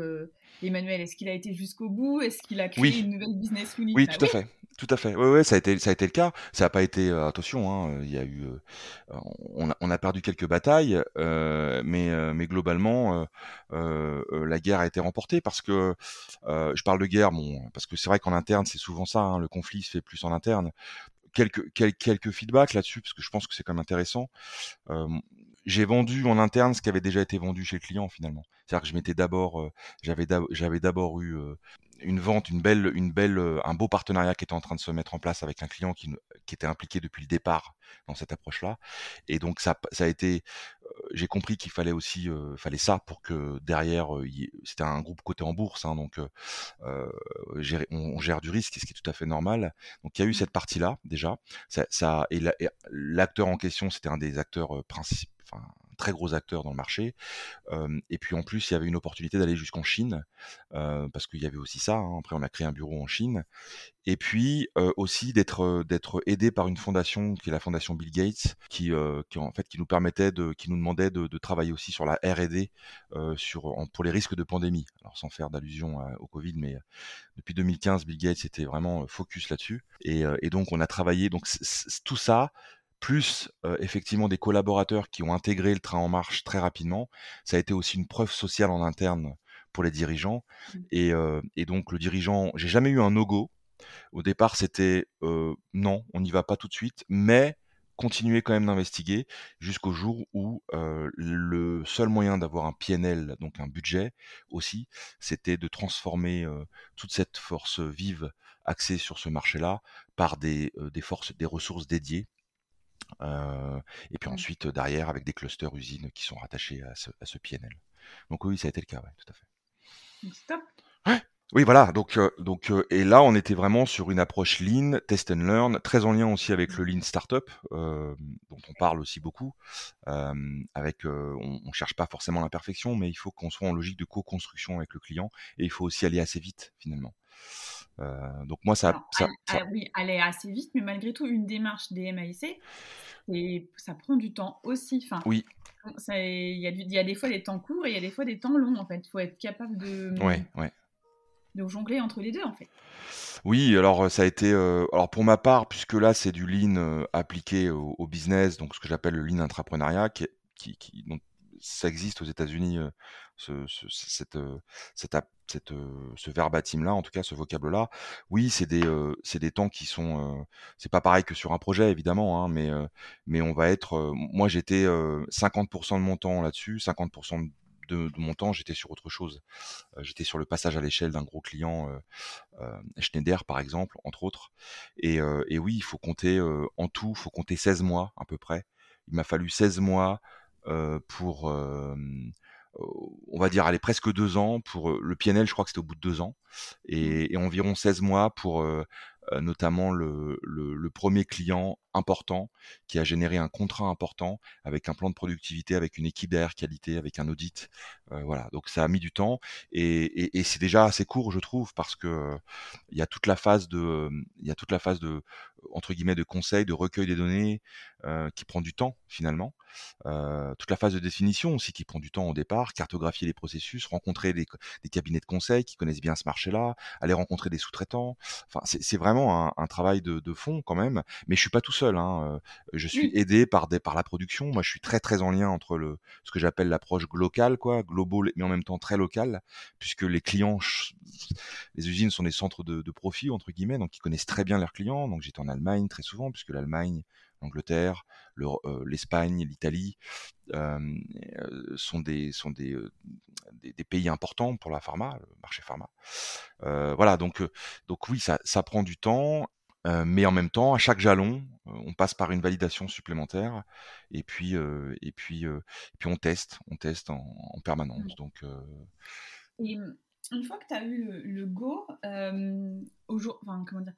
Speaker 1: Emmanuel? Est-ce qu'il a été jusqu'au bout? Est-ce qu'il a créé une nouvelle business unit?
Speaker 2: Oui, tout à fait. Tout à fait. Oui, ouais, ça a été, ça a été le cas. Ça n'a pas été. Euh, attention, hein, il y a eu. Euh, on, a, on, a, perdu quelques batailles, euh, mais, mais globalement, la guerre a été remportée parce que je parle de guerre, bon, parce que c'est vrai qu'en interne, c'est souvent ça. Hein, le conflit se fait plus en interne. Quelques, quelques, quelques feedbacks là-dessus, parce que je pense que c'est quand même intéressant. j'ai vendu en interne ce qui avait déjà été vendu chez le client finalement. C'est-à-dire que je m'étais d'abord, j'avais j'avais d'abord eu une vente, une belle, une belle, un beau partenariat qui était en train de se mettre en place avec un client qui, qui était impliqué depuis le départ dans cette approche-là. Et donc ça, ça a été, j'ai compris qu'il fallait aussi, euh, fallait ça pour que derrière, c'était un groupe coté en bourse, hein, donc euh, on, gère du risque, ce qui est tout à fait normal. Donc il y a eu mmh. cette partie-là déjà. Ça, ça et l'acteur en question, c'était un des acteurs principaux, enfin très gros acteur dans le marché. et puis en plus, il y avait une opportunité d'aller jusqu'en Chine, parce qu'il y avait aussi ça. Hein. Après, on a créé un bureau en Chine. Et puis aussi d'être d'être aidé par une fondation qui est la fondation Bill Gates, qui, qui en fait qui nous permettait de, qui nous demandait de, travailler aussi sur la R&D sur pour les risques de pandémie. Alors sans faire d'allusion au Covid, mais depuis 2015, Bill Gates était vraiment focus là-dessus. Et, et, donc on a travaillé donc tout ça plus effectivement des collaborateurs qui ont intégré le train en marche très rapidement, ça a été aussi une preuve sociale en interne pour les dirigeants. Mmh. Et, et donc le dirigeant, j'ai jamais eu un no-go. Au départ, c'était non, on n'y va pas tout de suite, mais continuer quand même d'investiguer jusqu'au jour où le seul moyen d'avoir un PNL, donc un budget aussi, c'était de transformer toute cette force vive axée sur ce marché-là par des, des forces, des ressources dédiées. Et puis mmh. ensuite, derrière, avec des clusters usines qui sont rattachés à ce, à ce PNL. Donc oui, ça a été le cas, ouais, tout à fait.
Speaker 1: Stop.
Speaker 2: Ouais. Oui, voilà. Donc, euh, donc, euh, et là, on était vraiment sur une approche lean, test and learn, très en lien aussi avec le lean startup, euh, dont on parle aussi beaucoup. avec, on, on cherche pas forcément la perfection, mais il faut qu'on soit en logique de co-construction avec le client, et il faut aussi aller assez vite finalement. Donc moi, ça, ça,
Speaker 1: oui, aller assez vite, mais malgré tout, une démarche des MAIC, et ça prend du temps aussi. Enfin,
Speaker 2: oui.
Speaker 1: Il y, a, y a des fois des temps courts et il y a des fois des temps longs en fait. Il faut être capable de.
Speaker 2: Ouais, ouais
Speaker 1: de jongler entre les deux en fait.
Speaker 2: Oui, alors ça a été, alors pour ma part, puisque là c'est du lean appliqué au, business, donc ce que j'appelle le lean intrapreneuriat, qui, qui, qui donc, ça existe aux États-Unis, ce, ce, cette, cette, cette, ce verbatim-là, en tout cas ce vocable-là. Oui, c'est des, c'est des temps qui sont, c'est pas pareil que sur un projet évidemment, hein, mais, mais on va être, moi j'étais 50% de mon temps là-dessus, 50% de de, mon temps, j'étais sur autre chose. j'étais sur le passage à l'échelle d'un gros client, Schneider par exemple, entre autres. Et, oui, il faut compter en tout, il faut compter 16 mois à peu près. Il m'a fallu 16 mois pour, on va dire, aller presque deux ans pour le PNL. Je crois que c'était au bout de deux ans, et, et environ 16 mois pour euh, notamment le, le, premier client important qui a généré un contrat important avec un plan de productivité, avec une équipe derrière qualité, avec un audit. Euh, voilà, donc ça a mis du temps et, et, c'est déjà assez court, je trouve, parce que il y a toute la phase de, il y a toute la phase de entre guillemets de conseil, de recueil des données euh, qui prend du temps finalement. Euh, toute la phase de définition aussi qui prend du temps au départ, cartographier les processus, rencontrer des, des cabinets de conseil qui connaissent bien ce marché-là, aller rencontrer des sous-traitants. Enfin, c'est vraiment un, un travail de, de, fond quand même. Mais je suis pas tout seul. Hein. Je suis aidé par des, par la production. Moi, je suis très très en lien entre le ce que j'appelle l'approche locale, quoi, global, mais en même temps très locale, puisque les clients, les usines sont des centres de, de profit entre guillemets, donc ils connaissent très bien leurs clients. Donc j'étais en Allemagne très souvent, puisque l'Allemagne, l'Angleterre, euh, l'Espagne, l'Italie euh, sont, des, sont des, des, pays importants pour la pharma, le marché pharma. voilà, donc, donc oui, ça, ça prend du temps. mais en même temps, à chaque jalon, on passe par une validation supplémentaire et puis et puis puis on teste, on teste en, permanence. Mmh. Donc
Speaker 1: et une fois que tu as eu le, go, au jour, enfin, comment dire,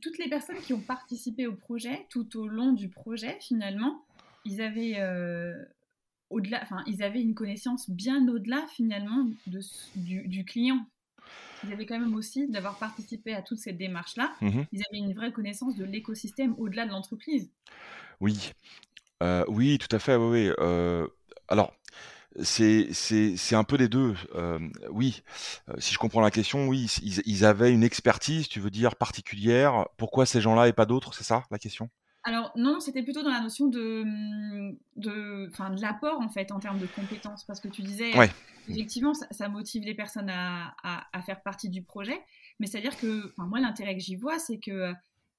Speaker 1: toutes les personnes qui ont participé au projet, tout au long du projet, finalement, ils avaient, euh, au-delà, enfin, ils avaient une connaissance bien au-delà, finalement, de, du, client. Ils avaient quand même aussi, d'avoir participé à toute cette démarche-là, mmh ils avaient une vraie connaissance de l'écosystème au-delà de l'entreprise.
Speaker 2: Oui, euh, oui, tout à fait, oui. oui. Euh, alors, c'est un peu des deux. oui, si je comprends la question, oui, ils, avaient une expertise, tu veux dire, particulière. Pourquoi ces gens-là et pas d'autres C'est ça la question?
Speaker 1: Alors non, c'était plutôt dans la notion de, de, de l'apport en fait en termes de compétences, parce que tu disais, effectivement, ça, motive les personnes à, à, faire partie du projet, mais c'est-à-dire que, moi, l'intérêt que j'y vois, c'est que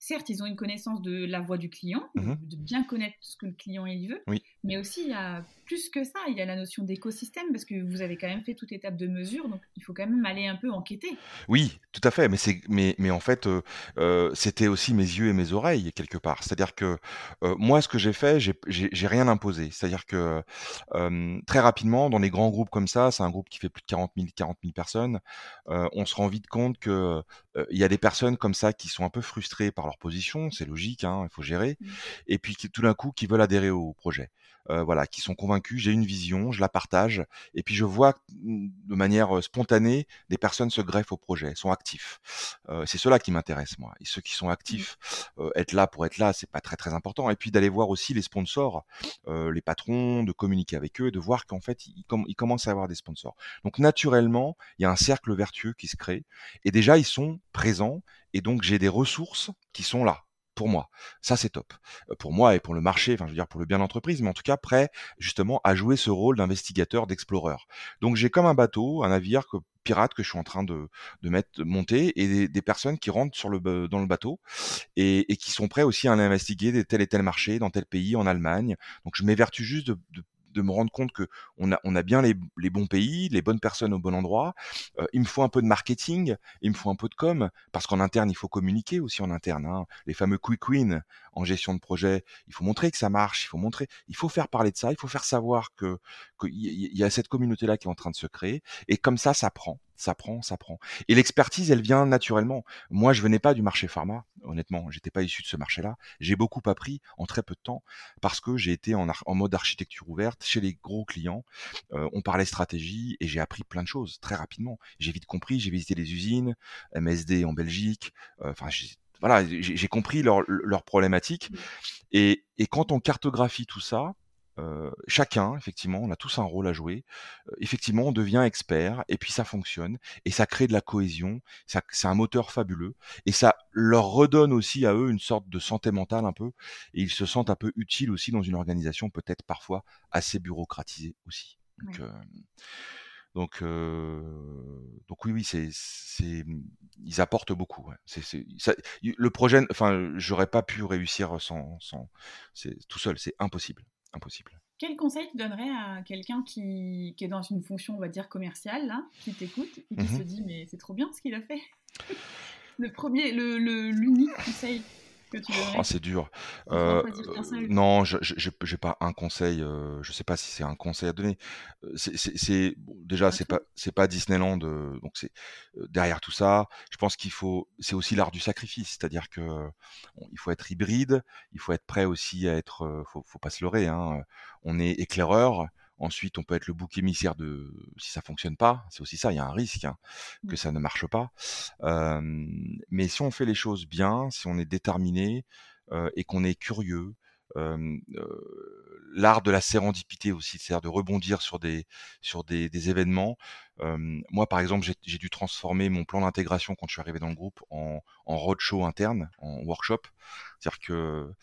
Speaker 1: certes, ils ont une connaissance de la voix du client, mmh de bien connaître ce que le client il veut, mais aussi il y a plus que ça, il y a la notion d'écosystème parce que vous avez quand même fait toute étape de mesure, donc il faut quand même aller un peu enquêter.
Speaker 2: Oui, tout à fait, mais c'est mais, mais en fait euh, euh, c'était aussi mes yeux et mes oreilles quelque part. C'est-à-dire que euh, moi ce que j'ai fait, j'ai rien imposé. C'est-à-dire que très rapidement dans des grands groupes comme ça, c'est un groupe qui fait plus de 40 000 40 000 personnes, on se rend vite compte que il y a des personnes comme ça qui sont un peu frustrées par leur position, c'est logique, hein, il faut gérer, mmh. et puis qui, tout d'un coup qui veulent adhérer au projet. Euh, voilà, qui sont convaincus, j'ai une vision, je la partage, et puis je vois mmh, de manière spontanée des personnes se greffent au projet, sont actifs. Euh, c'est cela qui m'intéresse moi. Et ceux qui sont mmh. actifs, euh, être là pour être là, c'est pas très très important. Et puis d'aller voir aussi les sponsors, les patrons, de communiquer avec eux, de voir qu'en fait ils, ils commencent à avoir des sponsors. Donc naturellement, il y a un cercle vertueux qui se crée, et déjà ils sont présents, et donc j'ai des ressources qui sont là pour moi. Ça, c'est top. Pour moi et pour le marché, enfin, je veux dire, pour le bien d'entreprise, mais en tout cas, prêt, justement, à jouer ce rôle d'investigateur, d'exploreur. Donc, j'ai comme un bateau, un navire pirate que je suis en train de, mettre, monter, et des, personnes qui rentrent le, dans le bateau et, qui sont prêts aussi à aller investiguer tel et tel marché dans tel pays, en Allemagne. Donc, je m'évertue juste de de me rendre compte que on a, on a bien les, les bons pays, les bonnes personnes au bon endroit. Euh, il me faut un peu de marketing, il me faut un peu de com, parce qu'en interne, il faut communiquer aussi en interne. Hein. Les fameux quick wins en gestion de projet, il faut montrer que ça marche, il faut montrer, il faut faire parler de ça, il faut faire savoir que qu'il y a cette communauté-là qui est en train de se créer. Et comme ça, ça prend ça prend, ça prend. Et l'expertise, elle vient naturellement. Moi, je venais pas du marché pharma, honnêtement. J'étais pas issu de ce marché-là. J'ai beaucoup appris en très peu de temps parce que j'ai été en, en, mode architecture ouverte chez les gros clients. Euh, on parlait stratégie et j'ai appris plein de choses très rapidement. J'ai vite compris. J'ai visité les usines, MSD en Belgique. Euh, enfin, voilà, j'ai compris leurs leur problématiques. Mmh. Et, et quand on cartographie tout ça, euh, chacun, effectivement, on a tous un rôle à jouer. Euh, effectivement, on devient expert et puis ça fonctionne et ça crée de la cohésion. Ça, c'est un moteur fabuleux et ça leur redonne aussi à eux une sorte de santé mentale un peu et ils se sentent un peu utiles aussi dans une organisation peut-être parfois assez bureaucratisée aussi. Donc, euh, donc, donc oui, oui, c'est, c'est, ils apportent beaucoup. Ouais. C'est, c'est, ça, le projet, enfin, j'aurais pas pu réussir sans, sans, c'est tout seul, c'est impossible impossible.
Speaker 1: Quel conseil tu donnerais à quelqu'un qui, est dans une fonction, on va dire, commerciale, là, qui t'écoute et qui mhm. se dit, mais c'est trop bien ce qu'il a fait? [LAUGHS] Le premier, le, l'unique conseil
Speaker 2: Oh, c'est dur. Euh, non, je n'ai pas un conseil. Euh, je sais pas si c'est un conseil à donner. Euh, c'est déjà c'est pas c'est pas Disneyland. donc c'est derrière tout ça. Je pense qu'il faut. C'est aussi l'art du sacrifice, c'est-à-dire que il faut être hybride. Il faut être prêt aussi à être. faut, faut pas se leurrer. Hein, on est éclaireur. Ensuite, on peut être le bouc émissaire de si ça fonctionne pas. C'est aussi ça, il y a un risque hein, que mmh. ça ne marche pas. mais si on fait les choses bien, si on est déterminé et qu'on est curieux, l'art de la sérendipité aussi, c'est-à-dire de rebondir sur des sur des, des événements. Moi, par exemple, j'ai dû transformer mon plan d'intégration quand je suis arrivé dans le groupe en, en roadshow interne, en workshop. C'est-à-dire que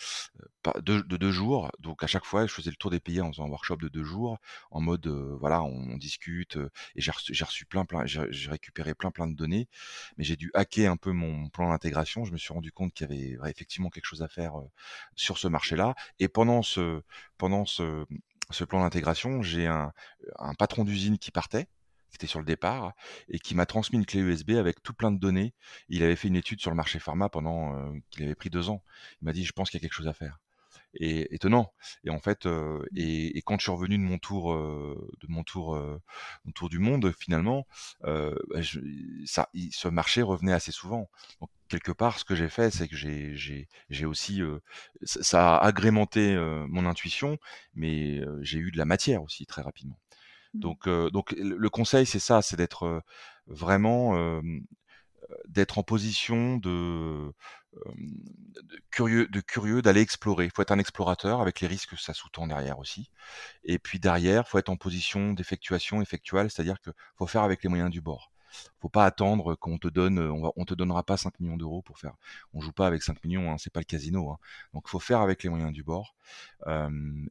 Speaker 2: de, de, deux jours, donc à chaque fois, je faisais le tour des pays en faisant un workshop de deux jours, en mode voilà, on, discute et j'ai reçu, reçu, plein plein, j'ai récupéré plein plein de données, mais j'ai dû hacker un peu mon plan d'intégration. Je me suis rendu compte qu'il y avait effectivement quelque chose à faire sur ce marché-là. Et pendant ce pendant ce, ce plan d'intégration, j'ai un, un patron d'usine qui partait qui était sur le départ et qui m'a transmis une clé USB avec tout plein de données. Il avait fait une étude sur le marché pharma pendant euh, qu'il avait pris deux ans. Il m'a dit, je pense qu'il y a quelque chose à faire. Et étonnant. Et en fait, euh, et, quand je suis revenu de mon tour, euh, de mon tour, mon tour du monde, finalement, bah, ça, ce marché revenait assez souvent. Donc quelque part, ce que j'ai fait, c'est que j'ai, j'ai, j'ai aussi, ça a agrémenté mon intuition, mais j'ai eu de la matière aussi très rapidement. Mmh. Donc, donc le conseil, c'est ça, c'est d'être vraiment d'être en position de, curieux, de curieux d'aller explorer. Il faut être un explorateur avec les risques que ça sous-tend derrière aussi. Et puis derrière, il faut être en position d'effectuation effectuelle, c'est-à-dire qu'il faut faire avec les moyens du bord. Faut pas attendre qu'on te donne, on, va, te donnera pas 5 millions d'euros pour faire. On joue pas avec 5 millions, hein, c'est pas le casino. Hein. Donc faut faire avec les moyens du bord. et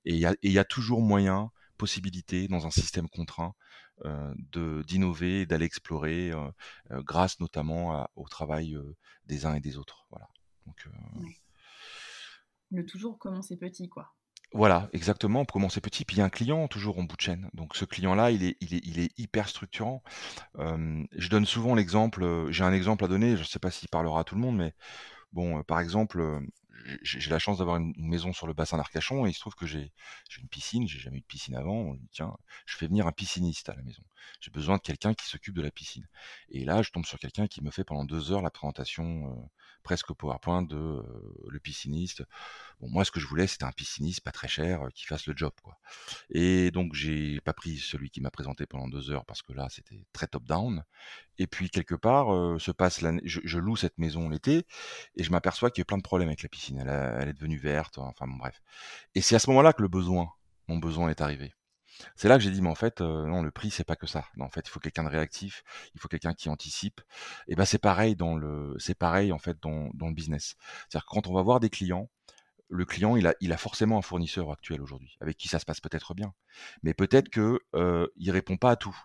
Speaker 2: il y a, toujours moyen possibilité dans un système contraint euh, de d'innover, d'aller explorer, euh, euh, grâce notamment au travail des uns et des autres. Voilà. Donc,
Speaker 1: Le toujours commencer petit, quoi.
Speaker 2: Voilà, exactement, pour commencer petit. Puis il y a un client toujours en bout de chaîne. Donc ce client-là, il est, il, est, il est hyper structurant. je donne souvent l'exemple, j'ai un exemple à donner, je ne sais pas s'il parlera à tout le monde, mais bon, par exemple, j'ai la chance d'avoir une, maison sur le bassin d'Arcachon et il se trouve que j'ai une piscine, j'ai jamais eu de piscine avant. Tiens, je fais venir un pisciniste à la maison. J'ai besoin de quelqu'un qui s'occupe de la piscine. Et là, je tombe sur quelqu'un qui me fait pendant deux heures la présentation euh, presque PowerPoint de euh, le pisciniste. Bon, moi, ce que je voulais, c'était un pisciniste pas très cher euh, qui fasse le job, quoi. Et donc, j'ai pas pris celui qui m'a présenté pendant deux heures parce que là, c'était très top-down. Et puis, quelque part, euh, se passe l'année, je, loue cette maison l'été et je m'aperçois qu'il y a plein de problèmes avec la piscine. Elle, elle est devenue verte, enfin bon, bref. Et c'est à ce moment-là que le besoin, mon besoin est arrivé. C'est là que j'ai dit, mais en fait, non, le prix, c'est pas que ça. en fait, il faut quelqu'un de réactif, il faut quelqu'un qui anticipe. Et ben, c'est pareil dans le, c'est pareil en fait dans, dans le business. C'est-à-dire quand on va voir des clients, le client, il a, il a forcément un fournisseur actuel aujourd'hui, avec qui ça se passe peut-être bien. Mais peut-être que euh, il répond pas à tout.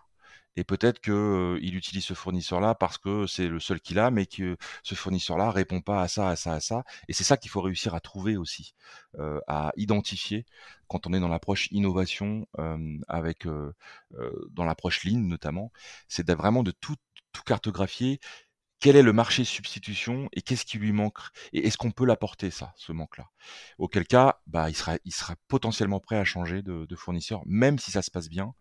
Speaker 2: Et peut-être qu'il euh, utilise ce fournisseur-là parce que c'est le seul qu'il a, mais que ce fournisseur-là répond pas à ça, à ça, à ça. Et c'est ça qu'il faut réussir à trouver aussi, à identifier quand on est dans l'approche innovation, avec dans l'approche ligne notamment, c'est vraiment de tout, tout cartographier quel est le marché substitution et qu'est-ce qui lui manque? Et est-ce qu'on peut l'apporter ça, ce manque-là? Auquel cas, bah, il sera, il sera potentiellement prêt à changer de, de fournisseur, même si ça se passe bien.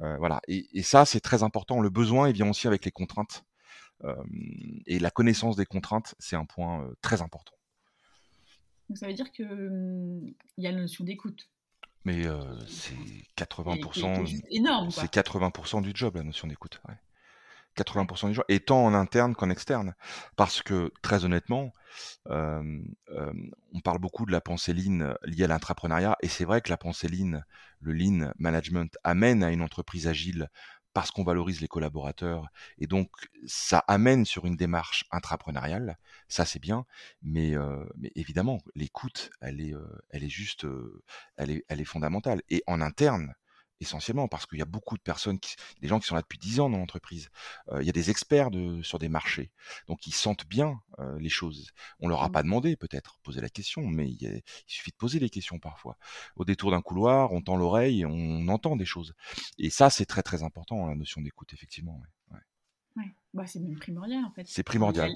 Speaker 2: Euh, voilà. Et, et ça, c'est très important. Le besoin, il vient aussi avec les contraintes. Euh, et la connaissance des contraintes, c'est un point euh, très important.
Speaker 1: Donc ça veut dire qu'il hum, y a la notion d'écoute.
Speaker 2: Mais euh, c'est 80%.
Speaker 1: énorme.
Speaker 2: C'est 80% du job, la notion d'écoute. Ouais. 80% du jour, et tant en interne qu'en externe. Parce que, très honnêtement, euh, euh, on parle beaucoup de la pensée lean liée à l'intrapreneuriat, et c'est vrai que la pensée lean, le lean management, amène à une entreprise agile parce qu'on valorise les collaborateurs, et donc ça amène sur une démarche intrapreneuriale, ça c'est bien, mais, euh, mais évidemment, l'écoute, elle est, elle est juste, elle est, elle est fondamentale. Et en interne, essentiellement parce qu'il y a beaucoup de personnes, qui, des gens qui sont là depuis 10 ans dans l'entreprise. Euh, il y a des experts de, sur des marchés, donc ils sentent bien euh, les choses. On leur a mmh. pas demandé peut-être, poser la question, mais il, suffit de poser les questions parfois. Au détour d'un couloir, on tend l'oreille, et on entend des choses. Et ça, c'est très très important, la notion d'écoute, effectivement.
Speaker 1: Ouais. ouais. Bah, c'est même primordial en fait.
Speaker 2: C'est primordial.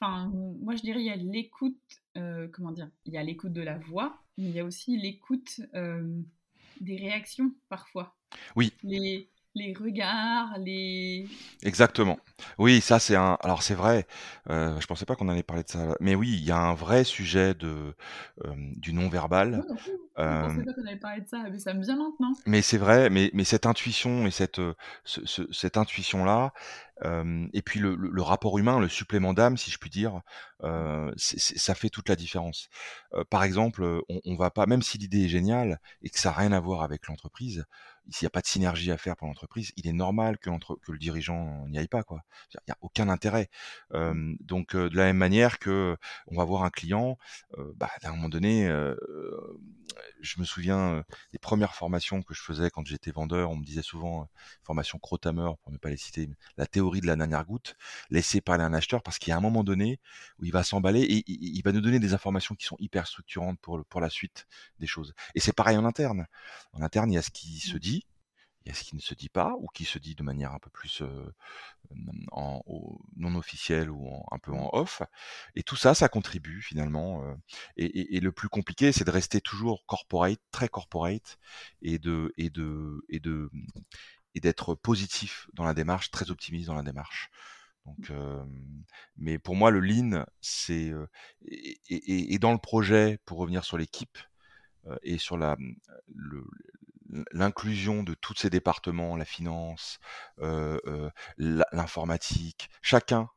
Speaker 1: Enfin, moi je dirais il y a l'écoute, euh, comment dire, il y a l'écoute de la voix, mais il y a aussi l'écoute des réactions parfois.
Speaker 2: Oui.
Speaker 1: Les, les regards, les.
Speaker 2: Exactement. Oui, ça c'est un. Alors c'est vrai. Euh, je pensais pas qu'on allait parler de ça, mais oui, il y a un vrai sujet de euh, du non verbal.
Speaker 1: je pensais pas qu'on allait parler de ça, mais ça me vient maintenant.
Speaker 2: Mais c'est vrai. Mais mais cette intuition et cette cette intuition là, et puis le, le, rapport humain, le supplément d'âme, si je puis dire, euh, ça fait toute la différence. par exemple, on, on va pas, même si l'idée est géniale et que ça n'a rien à voir avec l'entreprise, s'il n'y a pas de synergie à faire pour l'entreprise, il est normal que, que le dirigeant n'y aille pas. quoi. Il n'y a aucun intérêt. Euh, donc de la même manière que on va voir un client, euh, bah, à un moment donné, je me souviens des premières formations que je faisais quand j'étais vendeur, on me disait souvent formation Crotamer, pour ne pas les citer, la théorie de la dernière goutte, laisser parler un acheteur parce qu'il y a un moment donné où il va s'emballer et il, va nous donner des informations qui sont hyper structurantes pour, pour la suite des choses. Et c'est pareil en interne. En interne, il y a ce qui se mmh. dit, il y a ce qui ne se dit pas ou qui se dit de manière un peu plus en, non officielle ou un peu en off. Et tout ça, ça contribue finalement. et, le plus compliqué, c'est de rester toujours corporate, très corporate, et de et de et de et d'être positif dans la démarche, très optimiste dans la démarche. Donc, mais pour moi, le lean, c'est et, et, dans le projet, pour revenir sur l'équipe et sur la le, l'inclusion de tous ces départements, la finance, l'informatique, chacun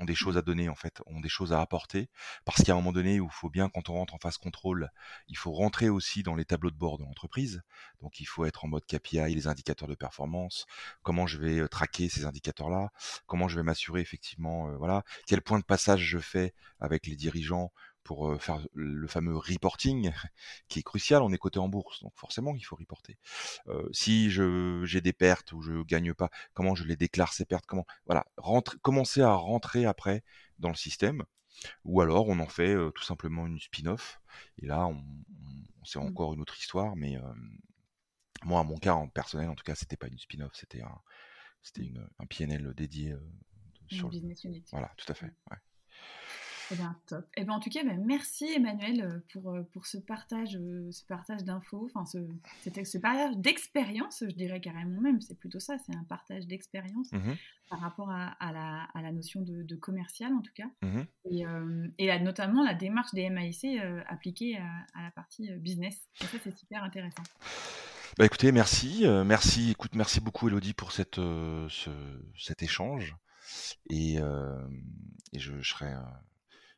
Speaker 2: ont des choses à donner en fait, ont des choses à apporter, parce a un moment donné il faut bien quand on rentre en phase contrôle, il faut rentrer aussi dans les tableaux de bord de l'entreprise, donc il faut être en mode KPI, les indicateurs de performance, comment je vais traquer ces indicateurs-là, comment je vais m'assurer effectivement, voilà, quel point de passage je fais avec les dirigeants pour faire le fameux reporting [LAUGHS] qui est crucial. On est coté en bourse, donc forcément il faut reporter. Euh, si j'ai des pertes ou je gagne pas, comment je les déclare ces pertes Comment voilà, rentre, commencer à rentrer après dans le système. Ou alors on en fait tout simplement une spin-off. Et là, on, c'est mmh. encore une autre histoire. Mais moi, à mon cas en personnel, en tout cas, c'était pas une spin-off, c'était un, c'était un PNL dédié
Speaker 1: sur le... business unit.
Speaker 2: Voilà, tout à fait. Mmh. Ouais.
Speaker 1: Eh bien, top. Eh bien, en tout cas, ben, merci Emmanuel euh, pour, euh, pour ce partage, euh, ce partage d'infos, enfin ce, ce partage d'expérience, je dirais carrément même. C'est plutôt ça, c'est un partage d'expérience mmh par rapport à, à, la, à, la, notion de, commercial en tout cas, mmh et, et notamment la démarche des MAIC appliquée à, la partie business. Et ça, c'est super intéressant.
Speaker 2: Bah écoutez, merci, merci, écoute, merci beaucoup Elodie pour cette, ce, cet échange, et, et je, je serai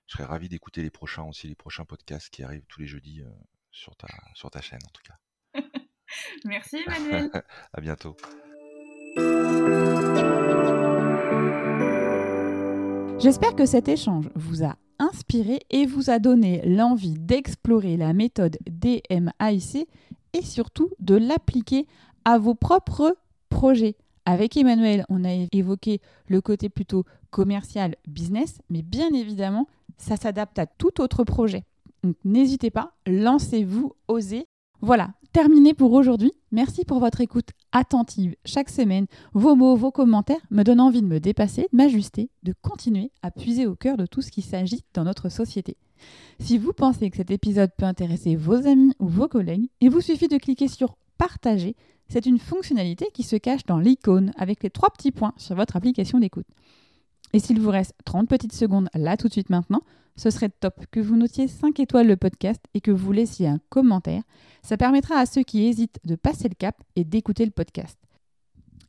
Speaker 2: je serais ravi d'écouter les prochains aussi, les prochains podcasts qui arrivent tous les jeudis euh, sur, ta, sur ta chaîne en tout cas. [LAUGHS]
Speaker 3: Merci Emmanuel. [LAUGHS]
Speaker 2: à bientôt.
Speaker 1: J'espère que cet échange vous a inspiré et vous a donné l'envie d'explorer la méthode DMAIC et surtout de l'appliquer à vos propres projets. Avec Emmanuel, on a évoqué le côté plutôt commercial, business, mais bien évidemment, ça s'adapte à tout autre projet. Donc n'hésitez pas, lancez-vous, osez. Voilà, terminé pour aujourd'hui. Merci pour votre écoute attentive chaque semaine. Vos mots, vos commentaires me donnent envie de me dépasser, de m'ajuster, de continuer à puiser au cœur de tout ce qui s'agit dans notre société. Si vous pensez que cet épisode peut intéresser vos amis ou vos collègues, il vous suffit de cliquer sur Partager. C'est une fonctionnalité qui se cache dans l'icône avec les trois petits points sur votre application d'écoute. Et s'il vous reste 30 petites secondes là tout de suite maintenant, ce serait top que vous notiez 5 étoiles le podcast et que vous laissiez un commentaire. Ça permettra à ceux qui hésitent de passer le cap et d'écouter le podcast.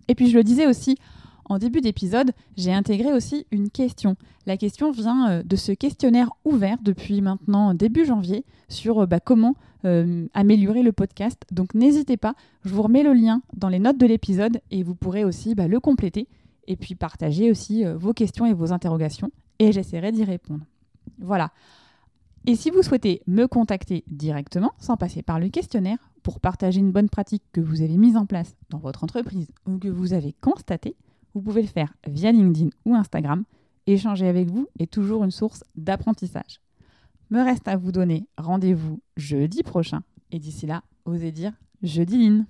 Speaker 1: Et puis je le disais aussi, en début d'épisode, j'ai intégré aussi une question. La question vient euh, de ce questionnaire ouvert depuis maintenant début janvier sur euh, bah, comment euh, améliorer le podcast. Donc n'hésitez pas, je vous remets le lien dans les notes de l'épisode et vous pourrez aussi bah, le compléter et puis partager aussi vos questions et vos interrogations et j'essaierai d'y répondre. Voilà. Et si vous souhaitez me contacter directement, sans passer par le questionnaire, pour partager une bonne pratique que vous avez mise en place dans votre entreprise ou que vous avez constatée, vous pouvez le faire via LinkedIn ou Instagram. Échanger avec vous est toujours une source d'apprentissage. Me reste à vous donner rendez-vous jeudi prochain. Et d'ici là, osez dire jeudi line.